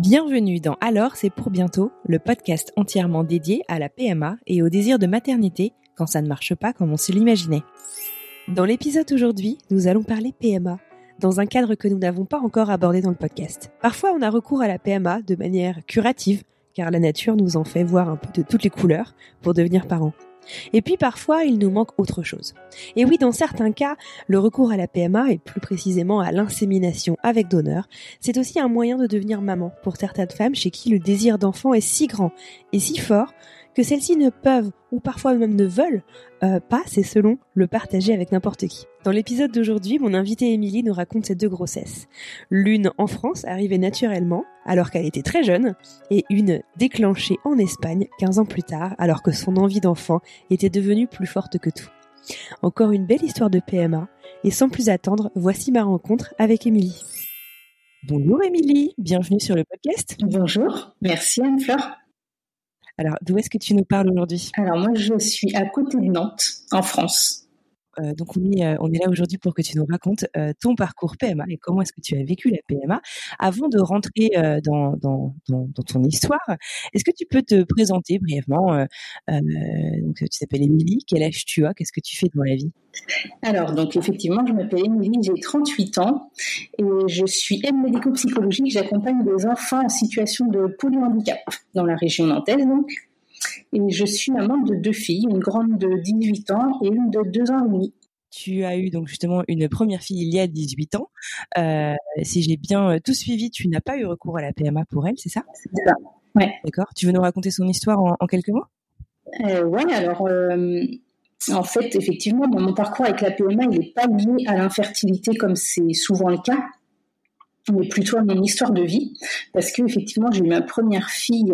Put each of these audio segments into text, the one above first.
Bienvenue dans Alors c'est pour bientôt, le podcast entièrement dédié à la PMA et au désir de maternité quand ça ne marche pas comme on se l'imaginait. Dans l'épisode aujourd'hui, nous allons parler PMA, dans un cadre que nous n'avons pas encore abordé dans le podcast. Parfois, on a recours à la PMA de manière curative, car la nature nous en fait voir un peu de toutes les couleurs pour devenir parents. Et puis parfois, il nous manque autre chose. Et oui, dans certains cas, le recours à la PMA, et plus précisément à l'insémination avec donneur, c'est aussi un moyen de devenir maman pour certaines femmes chez qui le désir d'enfant est si grand et si fort que celles-ci ne peuvent, ou parfois même ne veulent, euh, pas, c'est selon, le partager avec n'importe qui. Dans l'épisode d'aujourd'hui, mon invitée Émilie nous raconte ses deux grossesses. L'une en France, arrivée naturellement, alors qu'elle était très jeune, et une déclenchée en Espagne 15 ans plus tard, alors que son envie d'enfant était devenue plus forte que tout. Encore une belle histoire de PMA, et sans plus attendre, voici ma rencontre avec Émilie. Bonjour Émilie, bienvenue sur le podcast. Bonjour, merci Anne-Fleur. Alors, d'où est-ce que tu nous parles aujourd'hui? Alors, moi, je suis à côté de Nantes, en France. Euh, donc on est, euh, on est là aujourd'hui pour que tu nous racontes euh, ton parcours PMA et comment est-ce que tu as vécu la PMA. Avant de rentrer dans, dans, dans, ton histoire, est-ce que tu peux te présenter brièvement donc, Tu t'appelles Émilie, quel âge tu as Qu'est-ce que tu fais dans la vie? Alors, donc effectivement, je m'appelle Émilie, j'ai 38 ans et je suis aide médico-psychologique. J'accompagne des enfants en situation de polyhandicap dans la région nantaise donc. Et je suis maman de deux filles, une grande de 18 ans et une de 2 ans et demi. Tu as eu donc justement une première fille il y a 18 ans. Euh, si j'ai bien euh, tout suivi, tu n'as pas eu recours à la PMA pour elle, c'est ça? C'est ça. Ouais. D'accord. Tu veux nous raconter son histoire en, quelques mots? Euh, Oui, alors euh, en fait, effectivement, mon parcours avec la PMA, il n'est pas lié à l'infertilité comme c'est souvent le cas mais plutôt à mon histoire de vie, parce que effectivement j'ai eu ma première fille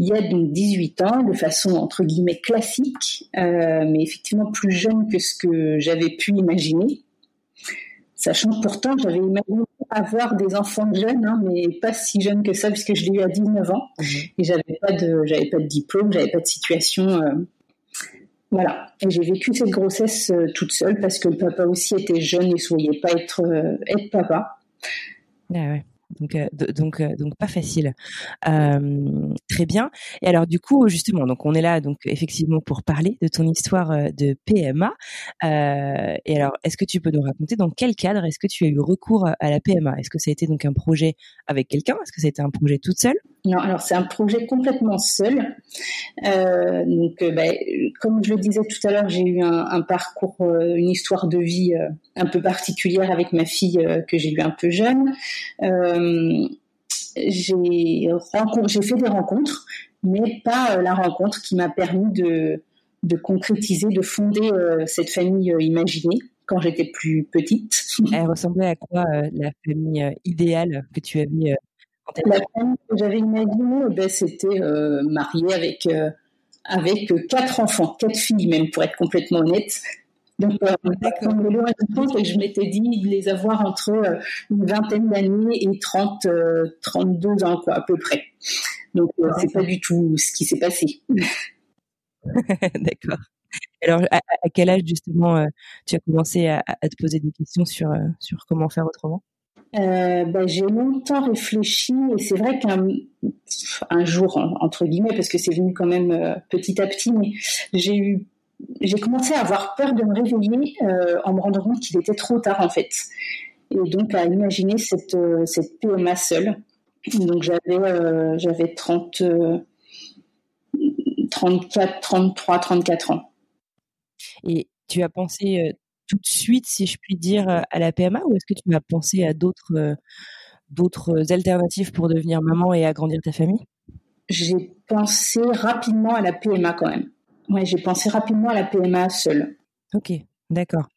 il y a donc 18 ans, de façon entre guillemets classique, euh, mais effectivement plus jeune que ce que j'avais pu imaginer. Sachant que pourtant, j'avais imaginé avoir des enfants jeunes, hein, mais pas si jeunes que ça, puisque je l'ai eu à 19 ans. Mhm. Et j'avais pas de, j'avais pas de diplôme, j'avais pas de situation. Euh, voilà. Et j'ai vécu cette grossesse euh, toute seule parce que le papa aussi était jeune et ne souhaitait pas être, être papa. Ah ouais donc euh, donc euh, donc pas facile. très bien. Et alors du coup justement, donc on est là donc effectivement pour parler de ton histoire euh, de PMA. et alors est-ce que tu peux nous raconter dans quel cadre est-ce que tu as eu recours à la PMA Est-ce que ça a été donc un projet avec quelqu'un? Est-ce que ça a été un projet toute seule? Non, alors c'est un projet complètement seul. Euh, donc, euh, bah, comme je le disais tout à l'heure, j'ai eu un, parcours, euh, une histoire de vie un peu particulière avec ma fille que j'ai eu un peu jeune. j'ai j'ai fait des rencontres, mais pas la rencontre qui m'a permis de, de concrétiser, de fonder cette famille imaginée quand j'étais plus petite. Elle ressemblait à quoi la famille idéale que tu avais la famille que j'avais imaginée, eh ben, c'était euh, mariée avec, euh, avec quatre enfants, quatre filles même, pour être complètement honnête. Donc, euh, que je m'étais dit de les avoir entre euh, une vingtaine d'années et 30, 32 ans, quoi, à peu près. Donc, c'est pas du tout ce qui s'est passé. D'accord. Alors, à, quel âge, justement, tu as commencé à, à, te poser des questions sur, sur comment faire autrement? Euh, ben, j'ai longtemps réfléchi et c'est vrai qu'un un jour entre guillemets parce que c'est venu quand même euh, petit à petit j'ai eu j'ai commencé à avoir peur de me réveiller euh, en me rendant compte qu'il était trop tard en fait. Et donc à imaginer cette cette PMA seule. Donc j'avais j'avais 30 34 33 34 ans. Et tu as pensé tout de suite, si je puis dire, euh, à la PMA ou est-ce que tu as pensé à d'autres euh, d'autres alternatives pour devenir maman et agrandir ta famille? J'ai pensé rapidement à la PMA quand même. Ouais, j'ai pensé rapidement à la PMA seule. Ok, d'accord.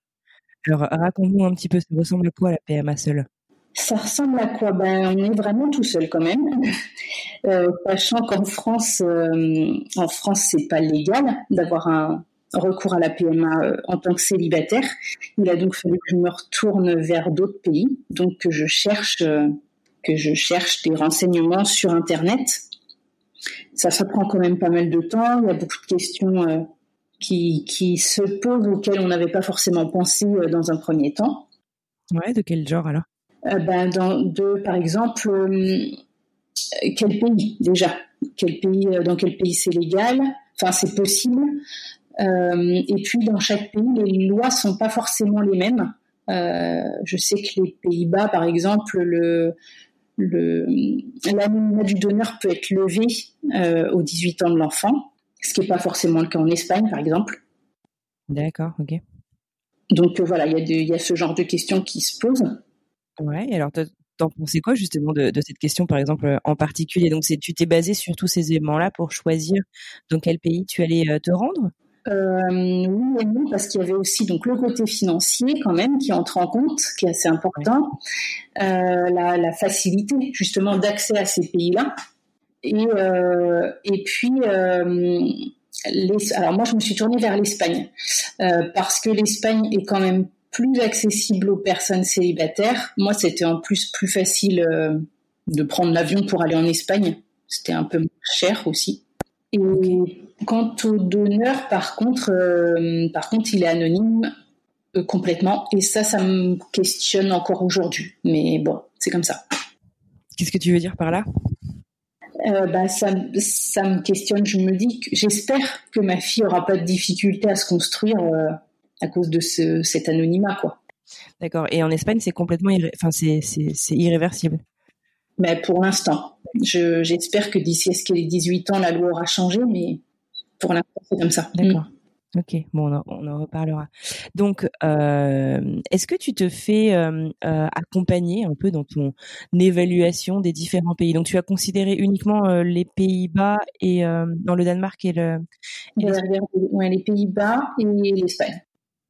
Alors, raconte-nous un petit peu, ça ressemble à quoi la PMA seule? Ça ressemble à quoi? Ben, on est vraiment tout seul quand même, euh, sachant qu'en France, euh, en France, c'est pas légal d'avoir un recours à la PMA euh, en tant que célibataire. Il a donc fallu que je me retourne vers d'autres pays, donc que je cherche, que je cherche des renseignements sur Internet. Ça, ça prend quand même pas mal de temps. Il y a beaucoup de questions qui, qui se posent auxquelles on n'avait pas forcément pensé dans un premier temps. Ouais, de quel genre alors? Euh, ben, dans, de, par exemple, euh, quel pays déjà? Quel pays, euh, Dans quel pays c'est légal? Enfin, c'est possible. Et puis, dans chaque pays, les lois sont pas forcément les mêmes. je sais que les Pays-Bas, par exemple, le, l'anonymat du donneur peut être levé euh, aux 18 ans de l'enfant, ce qui n'est pas forcément le cas en Espagne, par exemple. D'accord, ok. Donc voilà, il y, y, a ce genre de questions qui se posent. Ouais, alors t'en pensais quoi justement de, cette question, par exemple, en particulier? Donc, tu t'es basé sur tous ces éléments-là pour choisir dans quel pays tu allais te rendre? Euh, oui et non, parce qu'il y avait aussi donc le côté financier quand même qui entre en compte, qui est assez important, euh, la, facilité justement d'accès à ces pays-là, et euh, et puis les, alors moi je me suis tournée vers l'Espagne parce que l'Espagne est quand même plus accessible aux personnes célibataires. Moi, c'était en plus plus facile euh, de prendre l'avion pour aller en Espagne. C'était un peu moins cher aussi. Et quant au donneur, par contre, euh, par contre, il est anonyme euh, complètement. Et ça, ça me questionne encore aujourd'hui. Mais bon, c'est comme ça. Qu'est-ce que tu veux dire par là? Bah, ça, ça me questionne. Je me dis que j'espère que ma fille aura pas de difficulté à se construire à cause de ce, cet anonymat, quoi. D'accord. Et en Espagne, c'est complètement, enfin, c'est, irréversible. Mais pour l'instant, j'espère que d'ici à ce qu'elle ait 18 ans, la loi aura changé, mais pour l'instant, c'est comme ça. D'accord. Mm. Ok, bon, on en, reparlera. Donc, euh, est-ce que tu te fais euh, euh, accompagner un peu dans ton évaluation des différents pays? Donc, tu as considéré uniquement les Pays-Bas et dans le Danemark et le. les Pays-Bas et l'Espagne.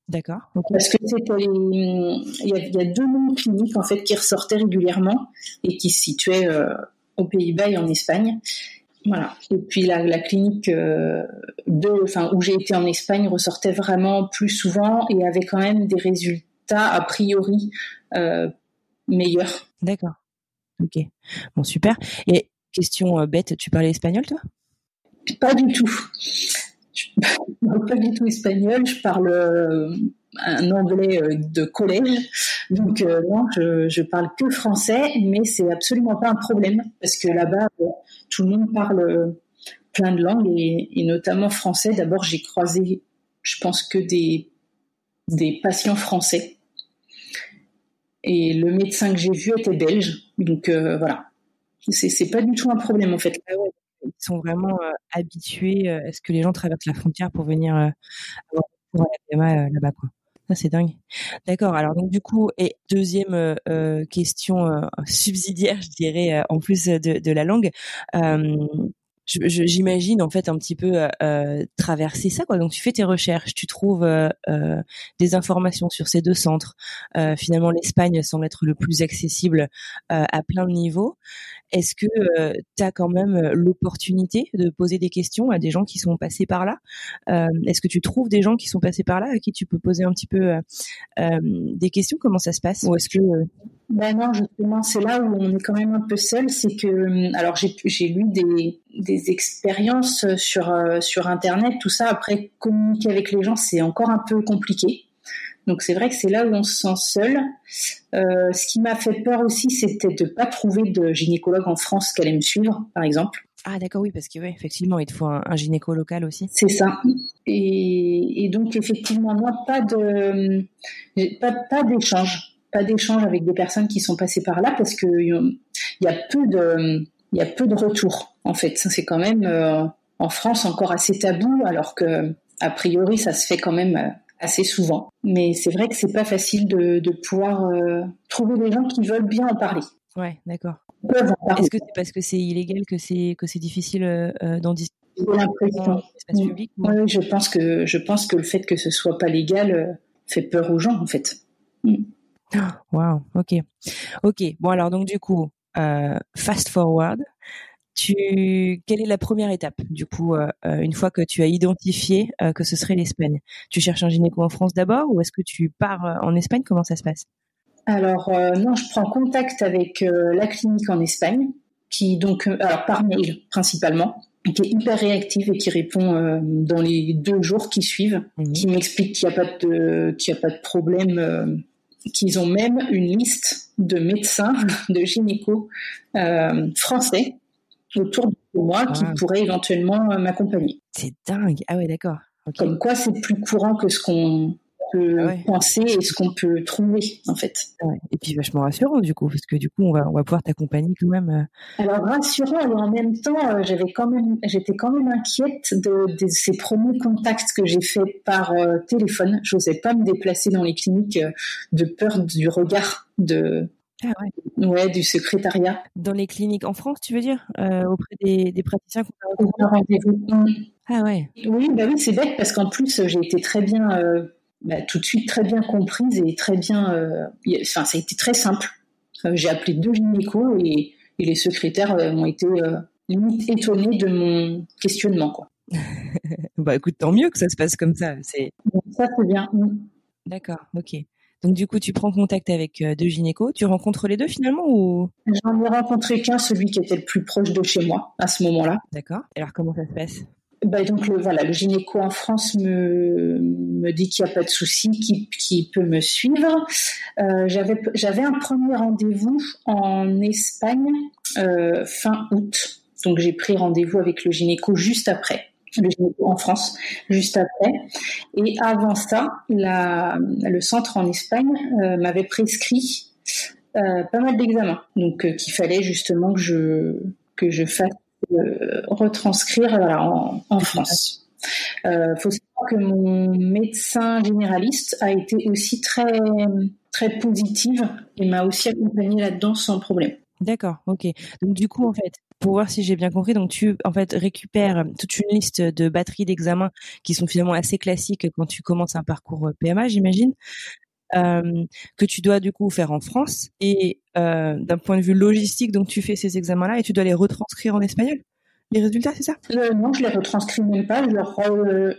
D'accord. Parce que il y, a, deux noms cliniques en fait qui ressortaient régulièrement et qui se situaient aux Pays-Bas et en Espagne. Voilà. Et puis la, clinique euh, de, enfin où j'ai été en Espagne ressortait vraiment plus souvent et avait quand même des résultats a priori euh, meilleurs. D'accord. Ok. Bon super. Et question bête, tu parlais espagnol toi? Pas du tout. Je parle pas du tout espagnol, je parle euh, un anglais euh, de collège. Donc euh, non, je, je parle que français, mais c'est absolument pas un problème parce que là-bas, tout le monde parle plein de langues et, notamment français. D'abord, j'ai croisé, je pense que des patients français. Et le médecin que j'ai vu était belge, donc voilà. C'est pas du tout un problème en fait. Ah ils sont vraiment habitués à ce que les gens traversent la frontière pour venir avoir pour la là-bas. C'est dingue. D'accord. Alors, donc, du coup, et deuxième question subsidiaire, je dirais, en plus de, la langue, j'imagine en fait un petit peu euh, traverser ça donc tu fais tes recherches tu trouves euh, des informations sur ces deux centres euh, finalement l'Espagne semble être le plus accessible à plein de niveaux est-ce que euh, tu as quand même l'opportunité de poser des questions à des gens qui sont passés par là? Euh, Est-ce que tu trouves des gens qui sont passés par là à qui tu peux poser un petit peu des questions? Comment ça se passe? Ou est-ce que ben non, justement, c'est là où on est quand même un peu seul. C'est que, alors j'ai lu des, des expériences sur, sur Internet, tout ça. Après, communiquer avec les gens, c'est encore un peu compliqué. Donc c'est vrai que c'est là où on se sent seul. Euh, ce qui m'a fait peur aussi, c'était de pas trouver de gynécologue en France qui allait me suivre, par exemple. Ah d'accord, oui, parce que oui, effectivement, il te faut un, un gynéco local aussi. C'est ça. Et, donc effectivement, moi, pas de, pas, pas d'échange, pas d'échange avec des personnes qui sont passées par là, parce que il y a peu de, il y a peu de retours. En fait, c'est quand même euh, en France encore assez tabou, alors que a priori, ça se fait quand même euh, assez souvent. Mais c'est vrai que c'est pas facile de, pouvoir euh, trouver des gens qui veulent bien en parler. Ouais, d'accord. Est-ce que c'est parce que c'est illégal que c'est que c'est difficile euh, d'en discuter dans l'espace public Oui, je pense que je pense que le fait que ce soit pas légal fait peur aux gens en fait. Waouh, ok, ok. Bon alors donc du coup, fast forward, tu, quelle est la première étape du coup euh, euh, une fois que tu as identifié euh, que ce serait l'Espagne? Tu cherches un gynéco en France d'abord ou est-ce que tu pars en Espagne? Comment ça se passe? Alors non, je prends contact avec la clinique en Espagne, qui donc alors par mail principalement, qui est hyper réactive et qui répond dans les deux jours qui suivent, mmh. qui m'explique qu'il n'y a pas de qu'il a pas de problème qu'ils ont même une liste de médecins, de gynécos français autour de moi qui ah. pourrait éventuellement euh, m'accompagner. C'est dingue. Ah ouais, d'accord. Comme quoi, c'est plus courant que ce qu'on peut ah penser et ce qu'on peut trouver, en fait. Et puis vachement rassurant, du coup, parce que du coup, on va, on va pouvoir t'accompagner quand même. Euh. Alors, rassurant, et en même temps, euh, j'avais quand même, j'étais quand même inquiète de, ces premiers contacts que j'ai faits par téléphone. Je n'osais pas me déplacer dans les cliniques de peur du regard de, ah ouais. ouais. du secrétariat. Dans les cliniques en France, tu veux dire euh, Auprès des, des praticiens qu'on a rendez-vous Ah ouais. Oui, bah oui c'est bête parce qu'en plus, j'ai été très bien, euh, bah, tout de suite très bien comprise et très bien. Euh, enfin, ça a été très simple. j'ai appelé deux gynécos et, et les secrétaires ont été limite étonnés de mon questionnement. Quoi. bah écoute, tant mieux que ça se passe comme ça. Ça, c'est bien. D'accord, ok. Donc du coup, tu prends contact avec euh, deux gynécos. Tu rencontres les deux finalement ou? J'en ai rencontré qu'un, celui qui était le plus proche de chez moi à ce moment-là. D'accord. Alors comment ça se passe? Bah, donc le, voilà, le gynéco en France me, me dit qu'il n'y a pas de souci, qu'il peut me suivre. Euh, j'avais j'avais un premier rendez-vous en Espagne euh, fin août, donc j'ai pris rendez-vous avec le gynéco juste après en France juste après. Et avant ça, le centre en Espagne euh, m'avait prescrit euh, pas mal d'examens, donc euh, qu'il fallait justement que je que je fasse retranscrire en, en, France. Il faut savoir que mon médecin généraliste a été aussi très très positive et m'a aussi accompagnée là-dedans sans problème. D'accord, ok. Donc du coup, en fait, pour voir si j'ai bien compris, donc tu en fait récupères toute une liste de batteries d'examens qui sont finalement assez classiques quand tu commences un parcours euh, PMA, j'imagine, euh, que tu dois du coup faire en France. Et euh, d'un point de vue logistique, donc tu fais ces examens-là et tu dois les retranscrire en espagnol. Les résultats, c'est ça? Non, je les retranscris même pas. Je leur,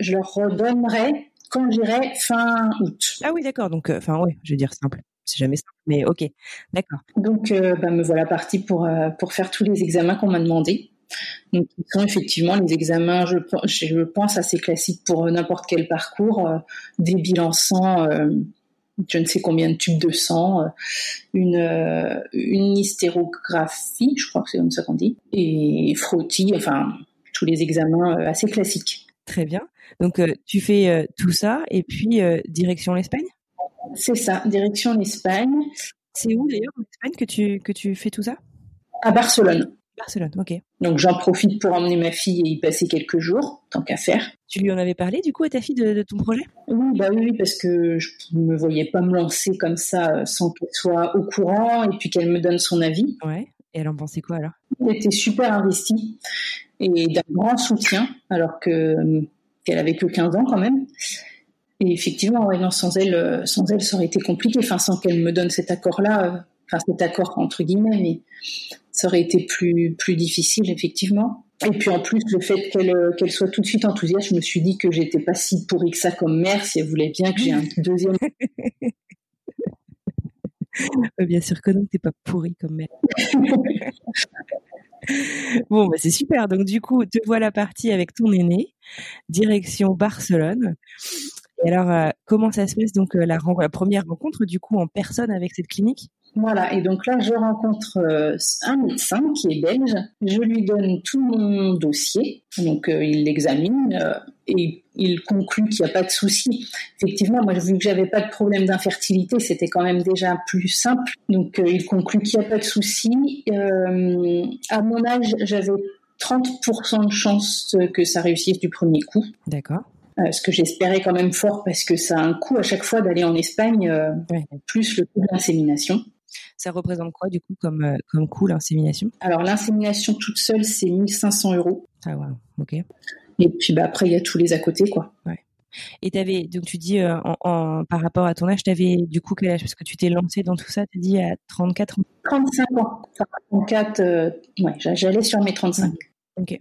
je leur redonnerai quand j'irai fin août. Ah oui, d'accord. Donc, enfin, oui, je vais dire simple c'est jamais simple, mais ok, d'accord. Donc, euh, bah, me voilà partie pour, euh, pour faire tous les examens qu'on m'a demandé. Donc, ils sont effectivement les examens, je, je pense, assez classiques pour n'importe quel parcours, euh, des bilans sang, je ne sais combien de tubes de sang, une, une hystérographie, je crois que c'est comme ça qu'on dit, et frottis, enfin, tous les examens assez classiques. Très bien. Donc, tu fais tout ça et puis direction l'Espagne? C'est ça, direction l'Espagne. C'est où d'ailleurs en Espagne que tu, que tu fais tout ça? À Barcelone. Barcelone, ok. Donc j'en profite pour emmener ma fille et y passer quelques jours, tant qu'à faire. Tu lui en avais parlé du coup à ta fille de, ton projet? Oui, bah oui, parce que je ne me voyais pas me lancer comme ça euh, sans qu'elle soit au courant et puis qu'elle me donne son avis. Ouais. Et elle en pensait quoi alors? Elle était super investie et d'un grand soutien, alors que qu'elle avait que 15 ans quand même. Et effectivement, ouais, non, sans elle, euh, sans elle, ça aurait été compliqué. Enfin, sans qu'elle me donne cet accord-là, euh, enfin cet accord entre guillemets, mais ça aurait été plus plus difficile, effectivement. Et puis en plus, le fait qu'elle euh, qu'elle soit tout de suite enthousiaste, je me suis dit que j'étais pas si pourrie que ça comme mère, si elle voulait bien que j'ai un deuxième. bien sûr que non, t'es pas pourrie comme mère. bon, bah c'est super. Donc du coup, te voilà partie avec ton aîné, direction Barcelone. Et alors, euh, comment ça se passe donc euh, la, la, première rencontre du coup en personne avec cette clinique? Voilà, et donc là, je rencontre euh, un médecin qui est belge. Je lui donne tout mon dossier, donc il l'examine et il conclut qu'il n'y a pas de souci. Effectivement, moi, vu que j'avais pas de problème d'infertilité, c'était quand même déjà plus simple. Donc, il conclut qu'il n'y a pas de souci. à mon âge, j'avais 30% de chance que ça réussisse du premier coup. D'accord. Euh, ce que j'espérais quand même fort parce que ça a un coût à chaque fois d'aller en Espagne, euh, plus le coût de l'insémination. Ça représente quoi du coup comme, euh, comme coût l'insémination? Alors l'insémination toute seule, c'est 1500 euros. Ah ouais, ok. Et puis bah, après, il y a tous les à côté, quoi. Ouais. Et avais, donc tu dis en, par rapport à ton âge, tu avais du coup quel âge? Parce que tu t'es lancé dans tout ça, tu dit à 34 ans? 35 ans. Enfin, 34, euh, ouais, j'allais sur mes 35. Ok.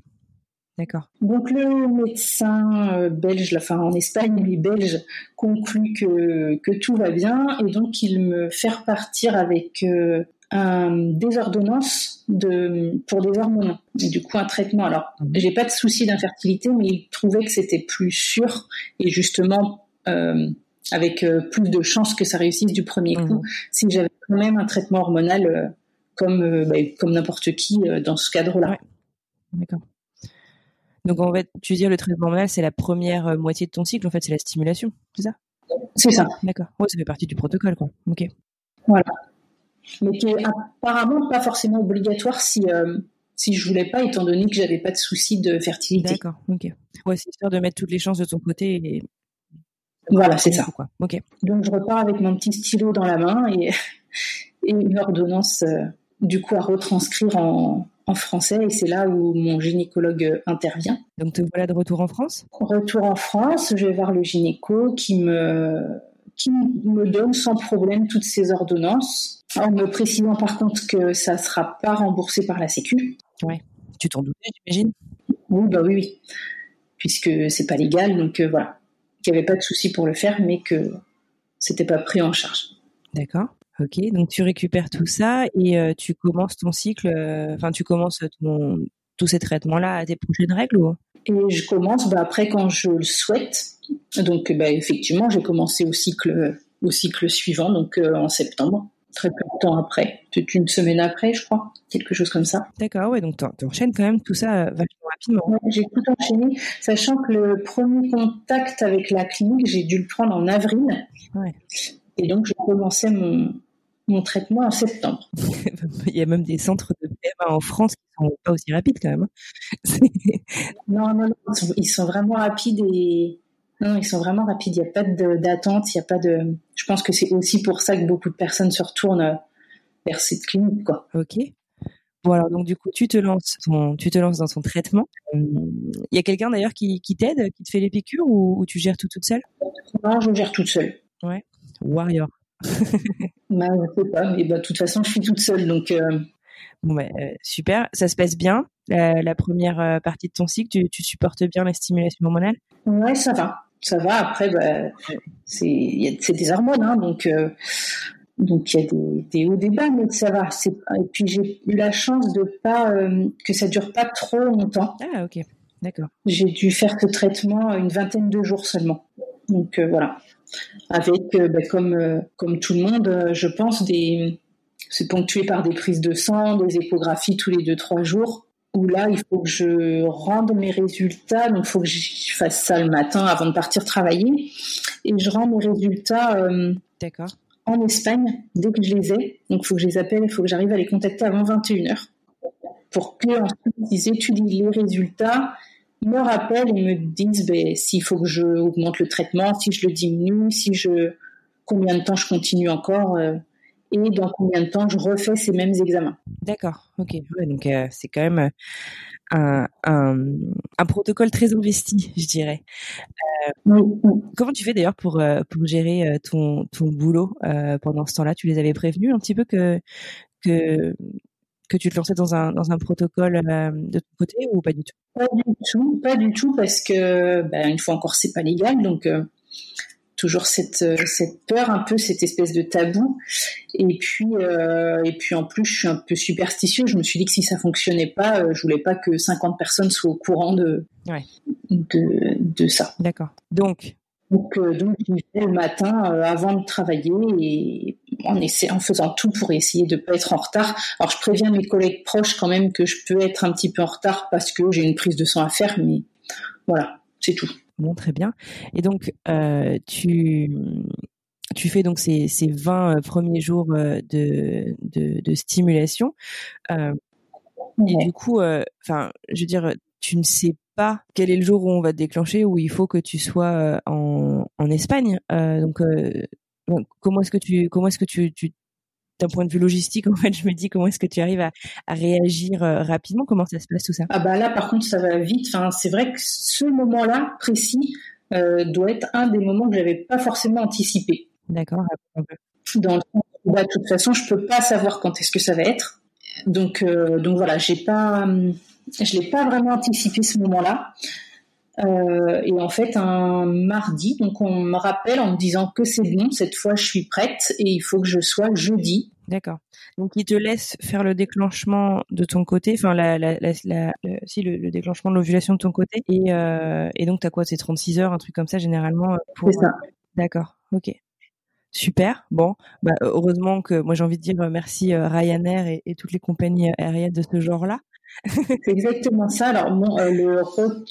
D'accord. Donc le médecin euh, belge, enfin en Espagne, lui belge, conclut que, que tout va bien et donc il me fait repartir avec euh, un, des ordonnances de, pour des hormones. Et du coup un traitement. Alors mhm. j'ai pas de souci d'infertilité, mais il trouvait que c'était plus sûr et justement euh, avec plus de chances que ça réussisse du premier coup mhm. si j'avais quand même un traitement hormonal comme, bah, comme n'importe qui dans ce cadre-là. D'accord. Donc en fait, tu dire le traitement hormonal, c'est la première euh, moitié de ton cycle, en fait, c'est la stimulation, c'est ça? C'est ça. D'accord. Ouais, ça fait partie du protocole, quoi. Ok. Voilà. Mais qui est apparemment pas forcément obligatoire si euh, si je voulais pas, étant donné que j'avais pas de souci de fertilité. D'accord. Ok. Ouais, c'est histoire de mettre toutes les chances de ton côté et voilà, c'est ça. Quoi. Ok. Donc je repars avec mon petit stylo dans la main et, et une ordonnance euh, du coup à retranscrire en, en français et c'est là où mon gynécologue intervient. Donc te voilà de retour en France? Retour en France, je vais voir le gynéco qui me qui me donne sans problème toutes ces ordonnances, en me précisant par contre que ça ne sera pas remboursé par la Sécu. Ouais. Tu t'en doutais, j'imagine? Oui, bah oui, oui. Puisque c'est pas légal, donc euh, voilà. Qu'il n'y avait pas de souci pour le faire, mais que c'était pas pris en charge. D'accord. Ok, donc tu récupères tout ça et euh, tu commences ton cycle, euh, enfin tu commences ton, tous ces traitements-là à tes prochaines règles ou? Et je commence bah, après quand je le souhaite. Donc bah, effectivement, j'ai commencé au cycle, au cycle suivant, donc euh, en septembre, très peu de temps après, peut-être une semaine après, je crois, quelque chose comme ça. D'accord, ouais, donc tu enchaînes quand même tout ça vachement rapidement. j'ai tout enchaîné, sachant que le premier contact avec la clinique, j'ai dû le prendre en avril. Ouais. Et donc, je commençais mon, mon traitement en septembre. Il y a même des centres de PMA en France qui sont pas aussi rapides quand même. Hein. non, non, non, ils sont, vraiment rapides et non, ils sont vraiment rapides. Il n'y a pas d'attente, il y a pas de. Je pense que c'est aussi pour ça que beaucoup de personnes se retournent vers cette clinique, quoi. Ok. Bon alors donc du coup tu te lances tu te lances dans son traitement. Il y a quelqu'un d'ailleurs qui, qui t'aide, qui te fait les piqûres ou, tu gères tout toute seule? Non, je gère toute seule. Ouais. Warrior. bah, je sais pas, mais bah, de toute façon, je suis toute seule, donc. Euh, bon, bah, euh, super, ça se passe bien. la première euh, partie de ton cycle, tu, supportes bien la stimulation hormonale Ouais, ça va, ça va. Après, bah, c'est des hormones, hein, donc. donc il y a des, des, hauts, des bas, mais ça va. Et puis j'ai eu la chance de pas que ça dure pas trop longtemps. Ah ok, d'accord. J'ai dû faire ce traitement une vingtaine de jours seulement. Donc voilà avec, euh, ben, comme, euh, comme tout le monde, euh, je pense, des, c'est ponctué par des prises de sang, des échographies tous les 2-3 jours, où là, il faut que je rende mes résultats, donc il faut que je fasse ça le matin avant de partir travailler, et je rends mes résultats en Espagne dès que je les ai, donc il faut que je les appelle, il faut que j'arrive à les contacter avant 21h, pour que ensuite ils étudient les résultats me rappellent et me disent ben, s'il faut que je augmente le traitement, si je le diminue, si je combien de temps je continue encore euh, et dans combien de temps je refais ces mêmes examens. D'accord, ok. donc euh, c'est quand même euh, un, un, protocole très investi, je dirais. Comment tu fais d'ailleurs pour, pour gérer ton, ton boulot pendant ce temps-là? Tu les avais prévenus un petit peu que, que que tu te lançais dans un, dans un protocole euh, de ton côté ou pas du tout? Pas du tout, pas du tout parce que ben, une fois encore c'est pas légal donc euh, toujours cette, euh, cette peur un peu cette espèce de tabou et puis et puis en plus je suis un peu superstitieux je me suis dit que si ça fonctionnait pas je voulais pas que 50 personnes soient au courant de de, de ça. D'accord. Donc? Donc, euh, donc le matin euh, avant de travailler et en, en faisant tout pour essayer de ne pas être en retard. Alors, je préviens mes collègues proches quand même que je peux être un petit peu en retard parce que j'ai une prise de sang à faire, mais voilà, c'est tout. Bon, très bien. Et donc, euh, tu, tu fais donc ces, ces 20 premiers jours de, de, stimulation. Et du coup, enfin, je veux dire, tu ne sais pas quel est le jour où on va te déclencher, où il faut que tu sois euh, en, en Espagne. Euh, donc, euh, comment est-ce que tu comment est-ce que tu, tu d'un point de vue logistique, en fait, je me dis comment est-ce que tu arrives à, réagir rapidement? Comment ça se passe tout ça? Ah bah là, par contre, ça va vite. Enfin, c'est vrai que ce moment-là précis doit être un des moments que j'avais pas forcément anticipé. D'accord. Dans bah, de toute façon, je peux pas savoir quand est-ce que ça va être. Donc, donc voilà, j'ai pas, je l'ai pas vraiment anticipé ce moment-là. Euh, et en fait, un mardi, donc on me rappelle en me disant que c'est bon, cette fois je suis prête et il faut que je sois jeudi. D'accord. Donc il te laisse faire le déclenchement de ton côté, enfin la, la, la, si le, déclenchement de l'ovulation de ton côté et, euh, et donc t'as quoi, c'est 36 heures, un truc comme ça généralement. Pour... C'est ça. D'accord. Ok. Super. Bon, bah, heureusement que moi j'ai envie de dire merci euh, Ryanair et, et toutes les compagnies aériennes de ce genre-là c'est exactement ça. Alors bon, euh, le,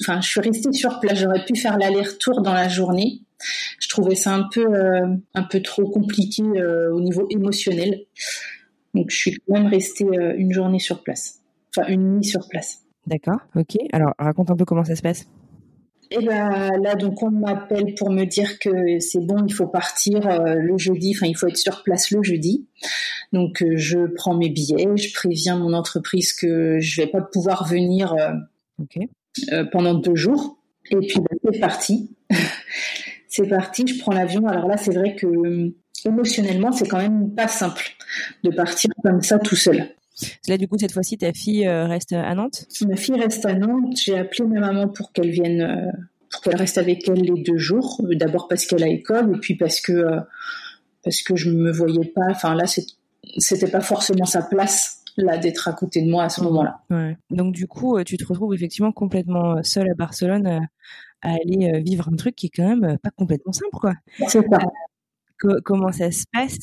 enfin, je suis restée sur place. J'aurais pu faire l'aller-retour dans la journée. Je trouvais ça un peu, euh, un peu trop compliqué euh, au niveau émotionnel. Donc, je suis quand même restée une journée sur place. Enfin, une nuit sur place. D'accord. Ok. Alors, raconte un peu comment ça se passe. Et eh ben là, donc on m'appelle pour me dire que c'est bon, il faut partir euh, le jeudi. Enfin, il faut être sur place le jeudi. Donc euh, je prends mes billets, je préviens mon entreprise que je vais pas pouvoir venir euh, pendant deux jours. Et puis ben, c'est parti. c'est parti. Je prends l'avion. Alors là, c'est vrai que émotionnellement, c'est quand même pas simple de partir comme ça tout seul. Là, du coup, cette fois-ci, ta fille euh, reste à Nantes Ma fille reste à Nantes. J'ai appelé ma maman pour qu'elle vienne, euh, pour qu'elle reste avec elle les deux jours. Euh, d'abord parce qu'elle a école, et puis parce que parce que je me voyais pas. Enfin là, c'était pas forcément sa place là d'être à côté de moi à ce moment-là. Donc du coup, tu te retrouves effectivement complètement seule à Barcelone à aller vivre un truc qui est quand même pas complètement simple, quoi. C'est ça. comment ça se passe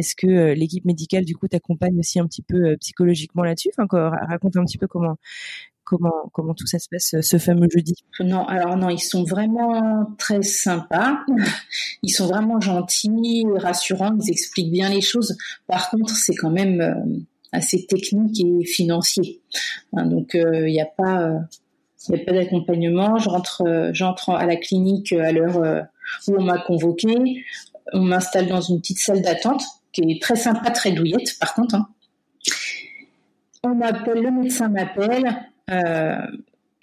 est-ce que euh, l'équipe médicale, du coup, t'accompagne aussi un petit peu euh, psychologiquement là-dessus? Enfin, raconte un petit peu comment, comment, comment tout ça se passe ce fameux jeudi Non, alors non, ils sont vraiment très sympas. Ils sont vraiment gentils, rassurants. Ils expliquent bien les choses. Par contre, c'est quand même euh, assez technique et financier. Hein, donc, il n'y a pas, il a pas d'accompagnement. Je rentre, j'entre à la clinique à l'heure où on m'a convoqué. On m'installe dans une petite salle d'attente qui est très sympa, très douillette, par contre. Hein. On m'appelle, le médecin m'appelle, euh,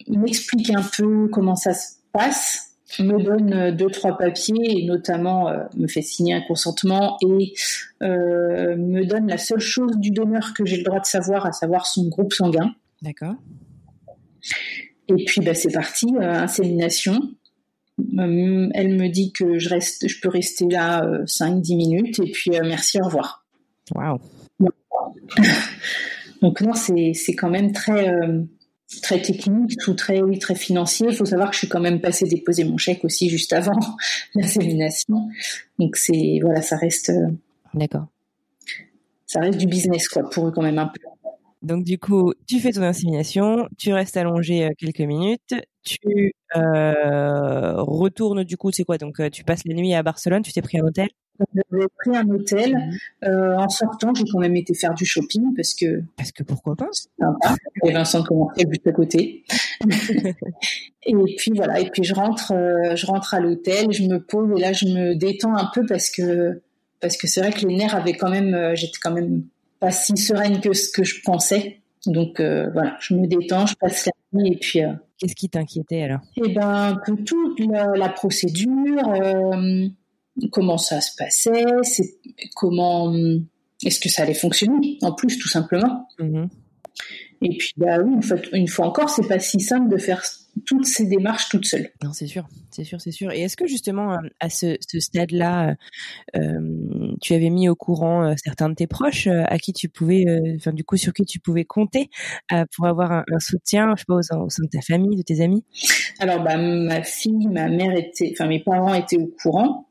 m'explique un peu comment ça se passe, me donne deux trois papiers et notamment euh, me fait signer un consentement et euh, me donne la seule chose du donneur que j'ai le droit de savoir, à savoir son groupe sanguin. D'accord. Et puis bah, c'est parti, insémination. Euh, elle me dit que je reste, je peux rester là 5-10 euh, minutes et puis euh, merci, au revoir. Waouh. Donc non, c'est quand même très très technique ou très oui très financier. Il faut savoir que je suis quand même passée déposer mon chèque aussi juste avant l'insémination. Donc c'est voilà, ça reste. D'accord. Ça reste du business quoi pour eux quand même un peu. Donc du coup, tu fais ton insémination, tu restes allongé quelques minutes, tu euh, retournes du coup, c'est quoi? Donc euh, tu passes la nuit à Barcelone, tu t'es pris un hôtel? J'ai pris un hôtel. Mmh. Euh, en sortant, j'ai quand même été faire du shopping parce que. Parce que pourquoi pas? un centre commercial juste à côté. et puis voilà. Et puis je rentre, je rentre à l'hôtel, je me pose et là je me détends un peu parce que parce que c'est vrai que les nerfs avaient quand même, j'étais quand même pas si sereine que ce que je pensais. Donc voilà, je me détends, je passe la nuit et puis Qu'est-ce qui t'inquiétait alors? Eh ben, un peu tout, la, procédure, euh, comment ça se passait, c'est comment, est-ce que ça allait fonctionner en plus, tout simplement. Mm-hmm. Et puis, bah oui, une fois encore, c'est pas si simple de faire toutes ces démarches toute seule. Non, c'est sûr, c'est sûr, c'est sûr. Et est-ce que justement euh, à ce, stade-là, euh, euh, tu avais mis au courant certains de tes proches à qui tu pouvais, enfin du coup sur qui tu pouvais compter pour avoir un, soutien, je sais pas, au sein, de ta famille, de tes amis? Alors, bah, ma fille, ma mère était, enfin mes parents étaient au courant.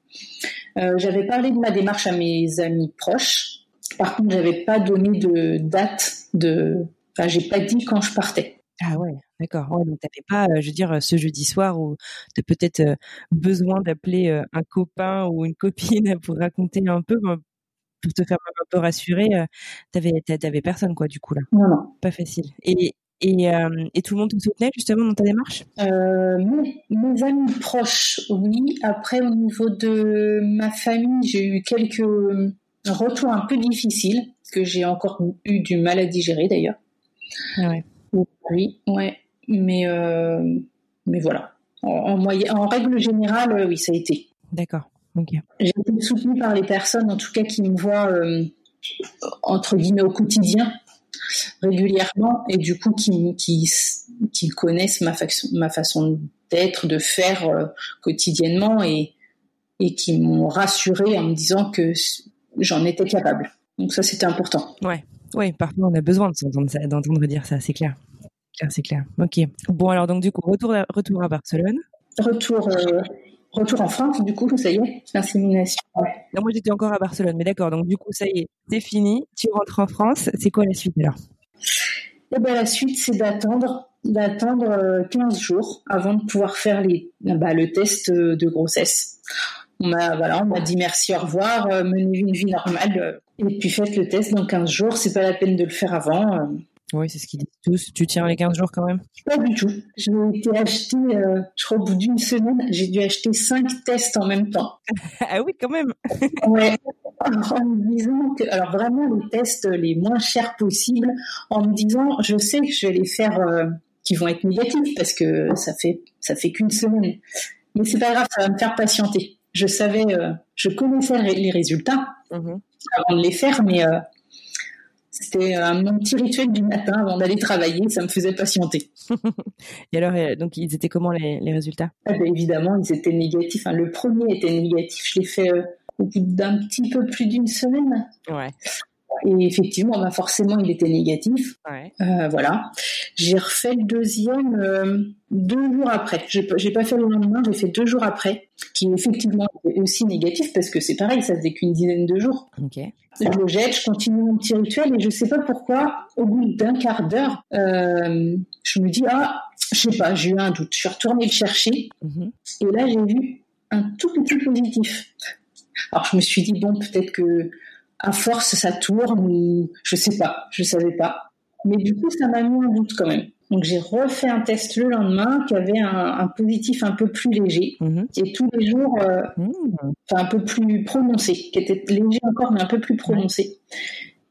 j'avais parlé de ma démarche à mes amis proches. Par contre, j'avais pas donné de date de, enfin, j'ai pas dit quand je partais. Ah ouais, d'accord. Ouais, donc t'avais pas, euh, je veux dire, ce jeudi soir où tu as peut-être euh, besoin d'appeler euh, un copain ou une copine pour raconter un peu, pour te faire un peu rassurer. T'avais, t'avais personne quoi, du coup là. Non, non. Pas facile. Et et, et tout le monde te soutenait justement dans ta démarche? Mes, mes, amis proches, oui. Après, au niveau de ma famille, j'ai eu quelques un retour un peu difficile, parce que j'ai encore eu du mal à digérer d'ailleurs. Ouais. Oui, ouais. Mais, euh, mais voilà. En, en règle générale, euh, oui, ça a été. D'accord. Ok. J'ai été soutenue par les personnes, en tout cas, qui me voient, euh, entre guillemets, au quotidien, régulièrement, et du coup, qui, qui, qui connaissent ma, façon, ma façon d'être, de faire quotidiennement, et, et qui m'ont rassurée en me disant que j'en étais capable. Donc ça, c'était important. Ouais, oui, parfois on a besoin d'entendre dire ça, c'est clair. C'est clair. Ok. Bon, alors donc du coup, retour à, retour à Barcelone. Retour, euh, retour en France, du coup, ça y est, l'insémination. Non, moi j'étais encore à Barcelone, mais d'accord. Donc du coup, ça y est, c'est fini. Tu rentres en France. C'est quoi la suite alors? Eh ben, la suite, c'est d'attendre d'attendre 15 euh, jours avant de pouvoir faire les, bah, le test de grossesse. On m'a voilà, on m'a dit merci, au revoir, euh, menez une vie normale. Et puis faites le test dans 15 jours, c'est pas la peine de le faire avant. Euh. Oui, c'est ce qu'ils disent tous. Tu tiens les 15 jours quand même? Pas du tout. J'ai été acheter, euh, je crois au bout d'une semaine, j'ai dû acheter 5 tests en même temps. ah oui, quand même Ouais. En me disant que, alors vraiment les tests les moins chers possibles, en me disant, je sais que je vais les faire, euh, qui vont être négatifs parce que ça fait, ça fait qu'une semaine. Mais c'est pas grave, ça va me faire patienter. Je savais, je connaissais les résultats. Mhm avant de les faire, mais euh, c'était un petit rituel du matin avant d'aller travailler, ça me faisait patienter. Et alors, euh, donc, ils étaient comment les, résultats? Ah ben, Évidemment, ils étaient négatifs. le premier était négatif, je l'ai fait euh, au bout d'un petit peu plus d'une semaine. Ouais. Et effectivement, bah forcément, il était négatif. Euh, voilà. J'ai refait le deuxième euh, deux jours après. J'ai pas fait le lendemain, j'ai fait deux jours après, qui effectivement était aussi négatif parce que c'est pareil, ça faisait qu'une dizaine de jours. Je le jette, je continue mon petit rituel et je sais pas pourquoi, au bout d'un quart d'heure, euh, je me dis ah, je sais pas, j'ai eu un doute. Je suis retournée le chercher mhm. et là j'ai vu un tout petit positif. Alors je me suis dit bon, peut-être que à force ça tourne ou je sais pas, je savais pas. Mais du coup, ça m'a mis en doute quand même. Donc j'ai refait un test le lendemain qui avait un, positif un peu plus léger mhm. et tous les jours, euh, mhm. enfin un peu plus prononcé, qui était léger encore mais un peu plus prononcé.